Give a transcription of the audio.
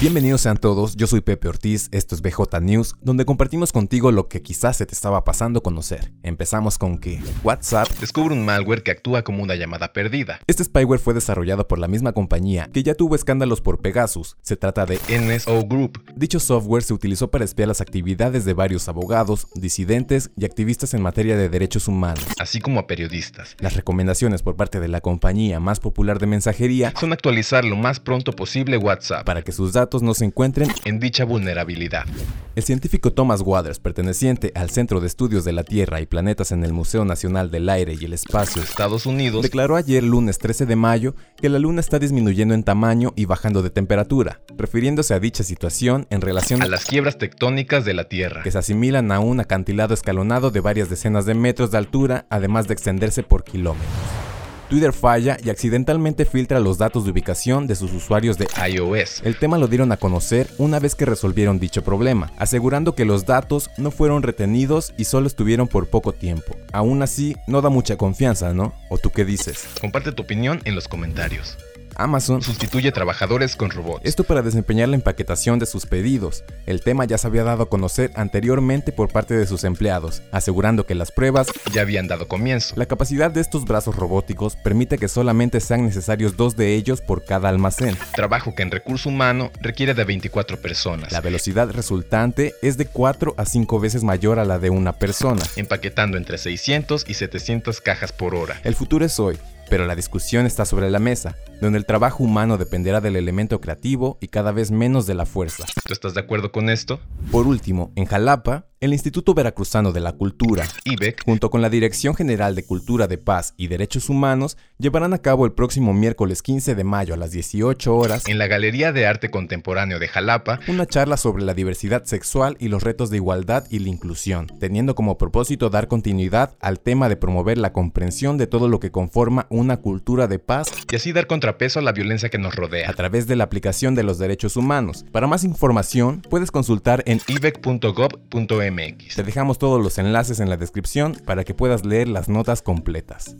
Bienvenidos sean todos, yo soy Pepe Ortiz, esto es BJ News, donde compartimos contigo lo que quizás se te estaba pasando conocer. Empezamos con que WhatsApp descubre un malware que actúa como una llamada perdida. Este spyware fue desarrollado por la misma compañía que ya tuvo escándalos por Pegasus. Se trata de NSO Group. Dicho software se utilizó para espiar las actividades de varios abogados, disidentes y activistas en materia de derechos humanos, así como a periodistas. Las recomendaciones por parte de la compañía más popular de mensajería son actualizar lo más pronto posible WhatsApp para que sus datos no se encuentren en dicha vulnerabilidad. El científico Thomas Waters, perteneciente al Centro de Estudios de la Tierra y Planetas en el Museo Nacional del Aire y el Espacio Estados Unidos, declaró ayer lunes 13 de mayo que la Luna está disminuyendo en tamaño y bajando de temperatura, refiriéndose a dicha situación en relación a las quiebras tectónicas de la Tierra, que se asimilan a un acantilado escalonado de varias decenas de metros de altura, además de extenderse por kilómetros. Twitter falla y accidentalmente filtra los datos de ubicación de sus usuarios de iOS. El tema lo dieron a conocer una vez que resolvieron dicho problema, asegurando que los datos no fueron retenidos y solo estuvieron por poco tiempo. Aún así, no da mucha confianza, ¿no? ¿O tú qué dices? Comparte tu opinión en los comentarios. Amazon sustituye trabajadores con robots. Esto para desempeñar la empaquetación de sus pedidos. El tema ya se había dado a conocer anteriormente por parte de sus empleados, asegurando que las pruebas ya habían dado comienzo. La capacidad de estos brazos robóticos permite que solamente sean necesarios dos de ellos por cada almacén. Trabajo que en recurso humano requiere de 24 personas. La velocidad resultante es de 4 a 5 veces mayor a la de una persona, empaquetando entre 600 y 700 cajas por hora. El futuro es hoy, pero la discusión está sobre la mesa donde el trabajo humano dependerá del elemento creativo y cada vez menos de la fuerza. ¿Tú estás de acuerdo con esto? Por último, en Jalapa, el Instituto Veracruzano de la Cultura, IBEC, junto con la Dirección General de Cultura de Paz y Derechos Humanos, llevarán a cabo el próximo miércoles 15 de mayo a las 18 horas en la Galería de Arte Contemporáneo de Jalapa una charla sobre la diversidad sexual y los retos de igualdad y la inclusión, teniendo como propósito dar continuidad al tema de promover la comprensión de todo lo que conforma una cultura de paz y así dar contrapeso a la violencia que nos rodea a través de la aplicación de los derechos humanos. Para más información, puedes consultar en ibec.gov.mx te dejamos todos los enlaces en la descripción para que puedas leer las notas completas.